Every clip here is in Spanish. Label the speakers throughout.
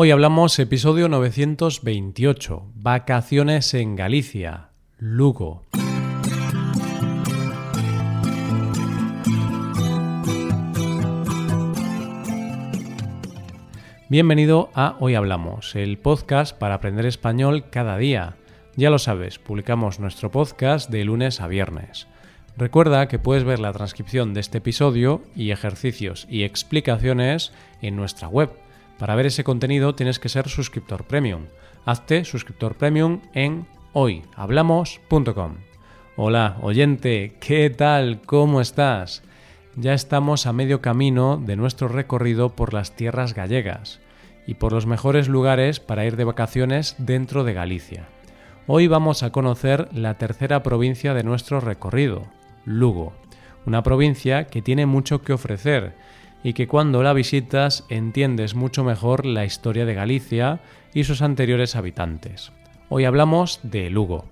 Speaker 1: Hoy hablamos episodio 928, Vacaciones en Galicia, Lugo. Bienvenido a Hoy Hablamos, el podcast para aprender español cada día. Ya lo sabes, publicamos nuestro podcast de lunes a viernes. Recuerda que puedes ver la transcripción de este episodio y ejercicios y explicaciones en nuestra web para ver ese contenido tienes que ser suscriptor premium. Hazte suscriptor premium en hoyhablamos.com. Hola, oyente, ¿qué tal? ¿Cómo estás? Ya estamos a medio camino de nuestro recorrido por las tierras gallegas y por los mejores lugares para ir de vacaciones dentro de Galicia. Hoy vamos a conocer la tercera provincia de nuestro recorrido, Lugo, una provincia que tiene mucho que ofrecer y que cuando la visitas entiendes mucho mejor la historia de Galicia y sus anteriores habitantes. Hoy hablamos de Lugo.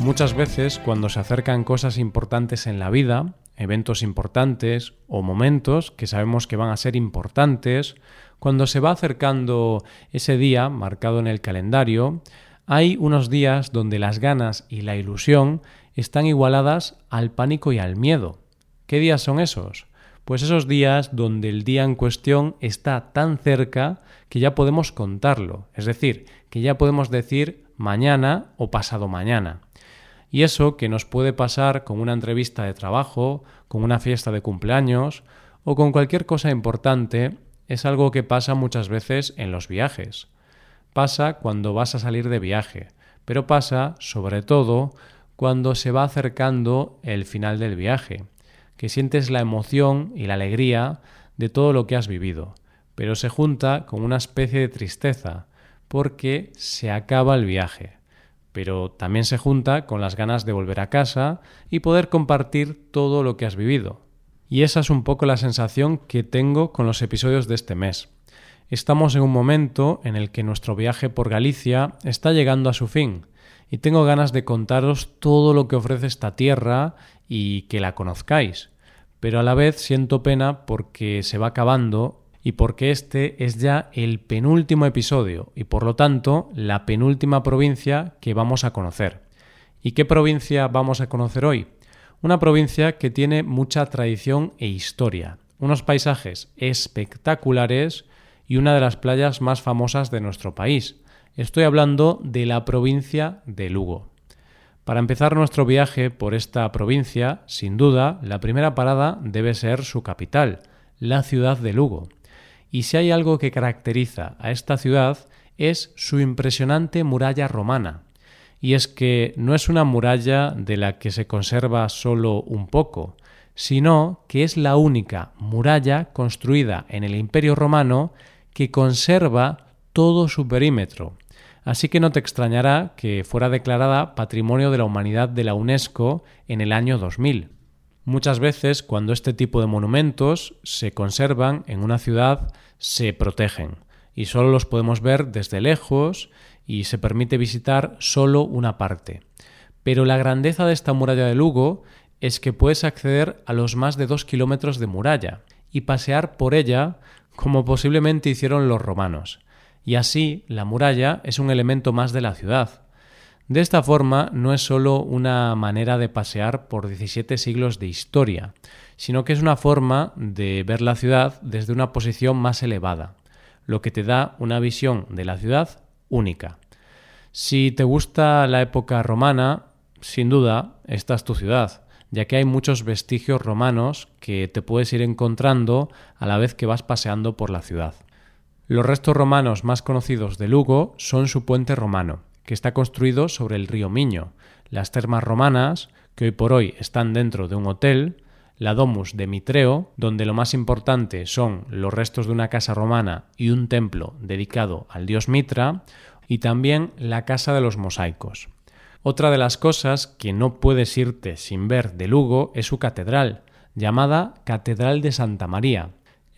Speaker 1: Muchas veces cuando se acercan cosas importantes en la vida, eventos importantes o momentos que sabemos que van a ser importantes, cuando se va acercando ese día marcado en el calendario, hay unos días donde las ganas y la ilusión están igualadas al pánico y al miedo. ¿Qué días son esos? Pues esos días donde el día en cuestión está tan cerca que ya podemos contarlo, es decir, que ya podemos decir mañana o pasado mañana. Y eso que nos puede pasar con una entrevista de trabajo, con una fiesta de cumpleaños o con cualquier cosa importante, es algo que pasa muchas veces en los viajes. Pasa cuando vas a salir de viaje, pero pasa, sobre todo, cuando se va acercando el final del viaje, que sientes la emoción y la alegría de todo lo que has vivido, pero se junta con una especie de tristeza, porque se acaba el viaje, pero también se junta con las ganas de volver a casa y poder compartir todo lo que has vivido. Y esa es un poco la sensación que tengo con los episodios de este mes. Estamos en un momento en el que nuestro viaje por Galicia está llegando a su fin, y tengo ganas de contaros todo lo que ofrece esta tierra y que la conozcáis. Pero a la vez siento pena porque se va acabando y porque este es ya el penúltimo episodio y por lo tanto la penúltima provincia que vamos a conocer. ¿Y qué provincia vamos a conocer hoy? Una provincia que tiene mucha tradición e historia, unos paisajes espectaculares y una de las playas más famosas de nuestro país, Estoy hablando de la provincia de Lugo. Para empezar nuestro viaje por esta provincia, sin duda, la primera parada debe ser su capital, la ciudad de Lugo. Y si hay algo que caracteriza a esta ciudad es su impresionante muralla romana. Y es que no es una muralla de la que se conserva solo un poco, sino que es la única muralla construida en el Imperio romano que conserva todo su perímetro, Así que no te extrañará que fuera declarada Patrimonio de la Humanidad de la UNESCO en el año 2000. Muchas veces, cuando este tipo de monumentos se conservan en una ciudad, se protegen y solo los podemos ver desde lejos y se permite visitar solo una parte. Pero la grandeza de esta muralla de Lugo es que puedes acceder a los más de dos kilómetros de muralla y pasear por ella como posiblemente hicieron los romanos y así la muralla es un elemento más de la ciudad. De esta forma no es sólo una manera de pasear por 17 siglos de historia, sino que es una forma de ver la ciudad desde una posición más elevada, lo que te da una visión de la ciudad única. Si te gusta la época romana, sin duda, esta es tu ciudad, ya que hay muchos vestigios romanos que te puedes ir encontrando a la vez que vas paseando por la ciudad. Los restos romanos más conocidos de Lugo son su puente romano, que está construido sobre el río Miño, las termas romanas, que hoy por hoy están dentro de un hotel, la Domus de Mitreo, donde lo más importante son los restos de una casa romana y un templo dedicado al dios Mitra, y también la Casa de los Mosaicos. Otra de las cosas que no puedes irte sin ver de Lugo es su catedral, llamada Catedral de Santa María,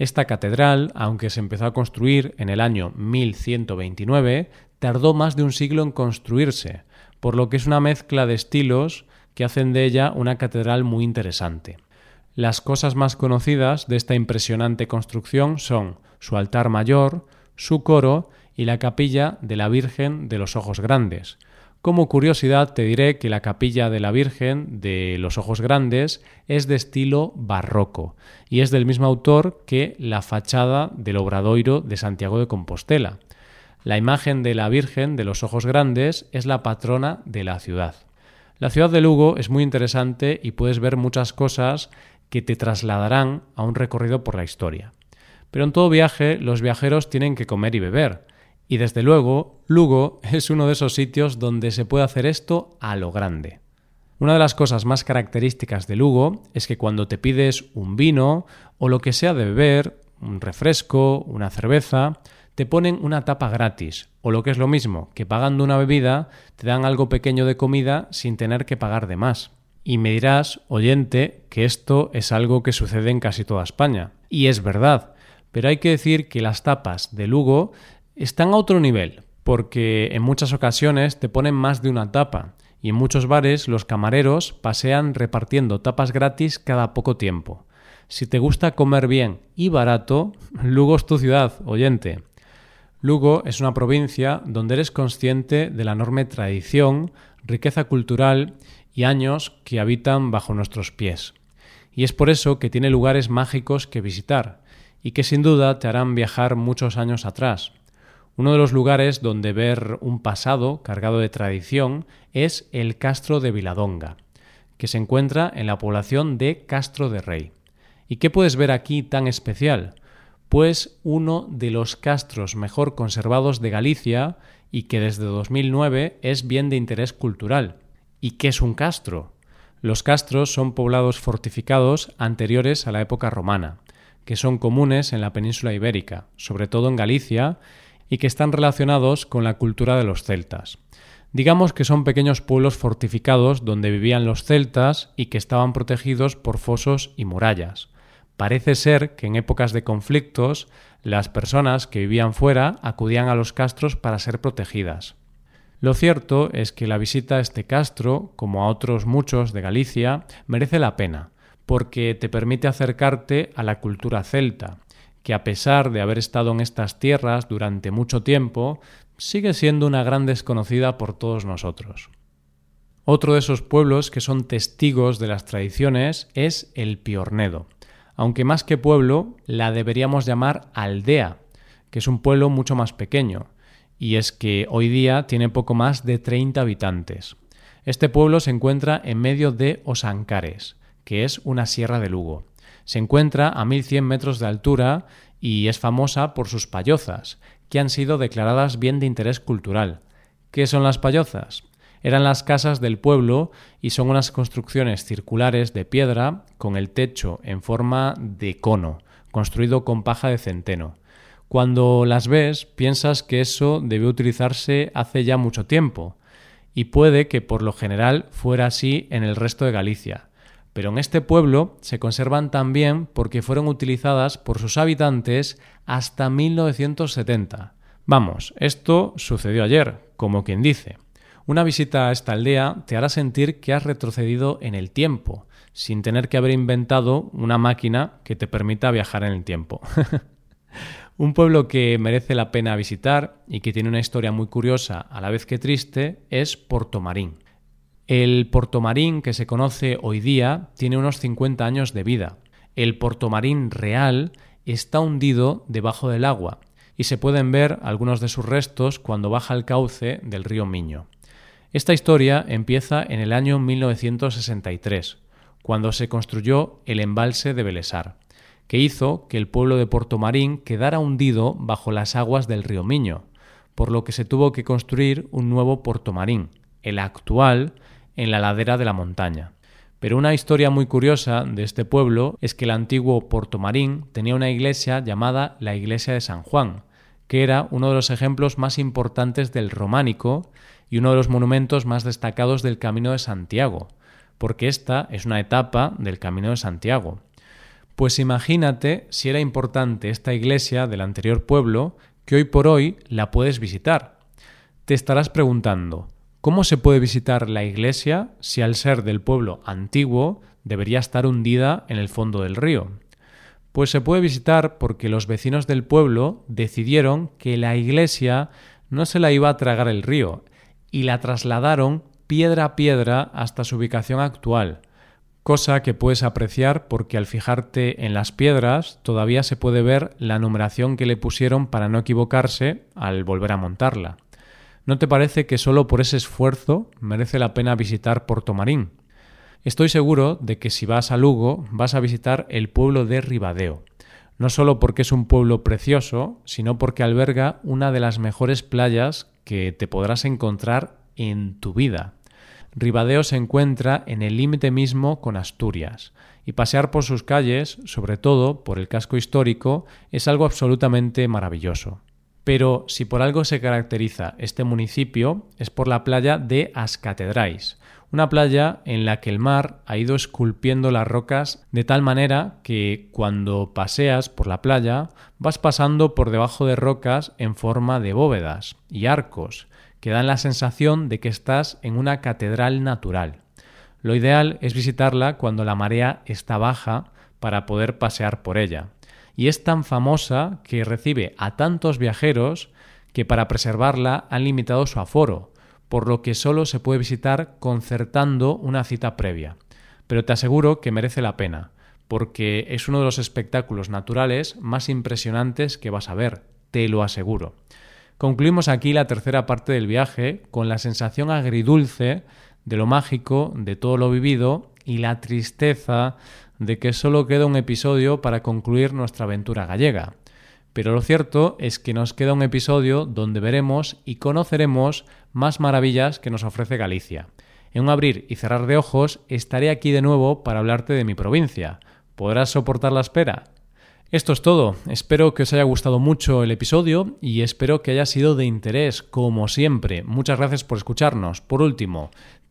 Speaker 1: esta catedral, aunque se empezó a construir en el año 1129, tardó más de un siglo en construirse, por lo que es una mezcla de estilos que hacen de ella una catedral muy interesante. Las cosas más conocidas de esta impresionante construcción son su altar mayor, su coro y la capilla de la Virgen de los Ojos Grandes. Como curiosidad te diré que la capilla de la Virgen de los Ojos Grandes es de estilo barroco y es del mismo autor que la fachada del Obradoiro de Santiago de Compostela. La imagen de la Virgen de los Ojos Grandes es la patrona de la ciudad. La ciudad de Lugo es muy interesante y puedes ver muchas cosas que te trasladarán a un recorrido por la historia. Pero en todo viaje los viajeros tienen que comer y beber. Y desde luego, Lugo es uno de esos sitios donde se puede hacer esto a lo grande. Una de las cosas más características de Lugo es que cuando te pides un vino o lo que sea de beber, un refresco, una cerveza, te ponen una tapa gratis, o lo que es lo mismo, que pagando una bebida te dan algo pequeño de comida sin tener que pagar de más. Y me dirás, oyente, que esto es algo que sucede en casi toda España. Y es verdad, pero hay que decir que las tapas de Lugo están a otro nivel, porque en muchas ocasiones te ponen más de una tapa, y en muchos bares los camareros pasean repartiendo tapas gratis cada poco tiempo. Si te gusta comer bien y barato, Lugo es tu ciudad, oyente. Lugo es una provincia donde eres consciente de la enorme tradición, riqueza cultural y años que habitan bajo nuestros pies. Y es por eso que tiene lugares mágicos que visitar, y que sin duda te harán viajar muchos años atrás. Uno de los lugares donde ver un pasado cargado de tradición es el Castro de Viladonga, que se encuentra en la población de Castro de Rey. ¿Y qué puedes ver aquí tan especial? Pues uno de los castros mejor conservados de Galicia y que desde 2009 es bien de interés cultural. ¿Y qué es un castro? Los castros son poblados fortificados anteriores a la época romana que son comunes en la península ibérica, sobre todo en Galicia, y que están relacionados con la cultura de los celtas. Digamos que son pequeños pueblos fortificados donde vivían los celtas y que estaban protegidos por fosos y murallas. Parece ser que en épocas de conflictos las personas que vivían fuera acudían a los castros para ser protegidas. Lo cierto es que la visita a este castro, como a otros muchos de Galicia, merece la pena, porque te permite acercarte a la cultura celta, que a pesar de haber estado en estas tierras durante mucho tiempo, sigue siendo una gran desconocida por todos nosotros. Otro de esos pueblos que son testigos de las tradiciones es el Piornedo, aunque más que pueblo la deberíamos llamar aldea, que es un pueblo mucho más pequeño, y es que hoy día tiene poco más de 30 habitantes. Este pueblo se encuentra en medio de Osancares, que es una sierra de Lugo. Se encuentra a 1100 metros de altura y es famosa por sus payozas, que han sido declaradas bien de interés cultural. ¿Qué son las payozas? Eran las casas del pueblo y son unas construcciones circulares de piedra con el techo en forma de cono, construido con paja de centeno. Cuando las ves, piensas que eso debió utilizarse hace ya mucho tiempo, y puede que por lo general fuera así en el resto de Galicia, pero en este pueblo se conservan también porque fueron utilizadas por sus habitantes hasta 1970. Vamos, esto sucedió ayer, como quien dice. Una visita a esta aldea te hará sentir que has retrocedido en el tiempo, sin tener que haber inventado una máquina que te permita viajar en el tiempo. Un pueblo que merece la pena visitar y que tiene una historia muy curiosa a la vez que triste es Portomarín. El portomarín que se conoce hoy día tiene unos 50 años de vida. El portomarín real está hundido debajo del agua y se pueden ver algunos de sus restos cuando baja el cauce del río Miño. Esta historia empieza en el año 1963, cuando se construyó el embalse de Belesar, que hizo que el pueblo de Portomarín quedara hundido bajo las aguas del río Miño, por lo que se tuvo que construir un nuevo Portomarín, el actual, en la ladera de la montaña. Pero una historia muy curiosa de este pueblo es que el antiguo Puerto Marín tenía una iglesia llamada la Iglesia de San Juan, que era uno de los ejemplos más importantes del románico y uno de los monumentos más destacados del Camino de Santiago, porque esta es una etapa del Camino de Santiago. Pues imagínate si era importante esta iglesia del anterior pueblo que hoy por hoy la puedes visitar. Te estarás preguntando, ¿Cómo se puede visitar la iglesia si al ser del pueblo antiguo debería estar hundida en el fondo del río? Pues se puede visitar porque los vecinos del pueblo decidieron que la iglesia no se la iba a tragar el río y la trasladaron piedra a piedra hasta su ubicación actual, cosa que puedes apreciar porque al fijarte en las piedras todavía se puede ver la numeración que le pusieron para no equivocarse al volver a montarla. ¿No te parece que solo por ese esfuerzo merece la pena visitar Puerto Marín? Estoy seguro de que si vas a Lugo vas a visitar el pueblo de Ribadeo, no solo porque es un pueblo precioso, sino porque alberga una de las mejores playas que te podrás encontrar en tu vida. Ribadeo se encuentra en el límite mismo con Asturias, y pasear por sus calles, sobre todo por el casco histórico, es algo absolutamente maravilloso. Pero si por algo se caracteriza este municipio es por la playa de Ascatedrais, una playa en la que el mar ha ido esculpiendo las rocas de tal manera que cuando paseas por la playa vas pasando por debajo de rocas en forma de bóvedas y arcos que dan la sensación de que estás en una catedral natural. Lo ideal es visitarla cuando la marea está baja para poder pasear por ella y es tan famosa que recibe a tantos viajeros que para preservarla han limitado su aforo, por lo que solo se puede visitar concertando una cita previa. Pero te aseguro que merece la pena, porque es uno de los espectáculos naturales más impresionantes que vas a ver, te lo aseguro. Concluimos aquí la tercera parte del viaje con la sensación agridulce de lo mágico, de todo lo vivido y la tristeza de que solo queda un episodio para concluir nuestra aventura gallega. Pero lo cierto es que nos queda un episodio donde veremos y conoceremos más maravillas que nos ofrece Galicia. En un abrir y cerrar de ojos estaré aquí de nuevo para hablarte de mi provincia. ¿Podrás soportar la espera? Esto es todo. Espero que os haya gustado mucho el episodio y espero que haya sido de interés, como siempre. Muchas gracias por escucharnos. Por último,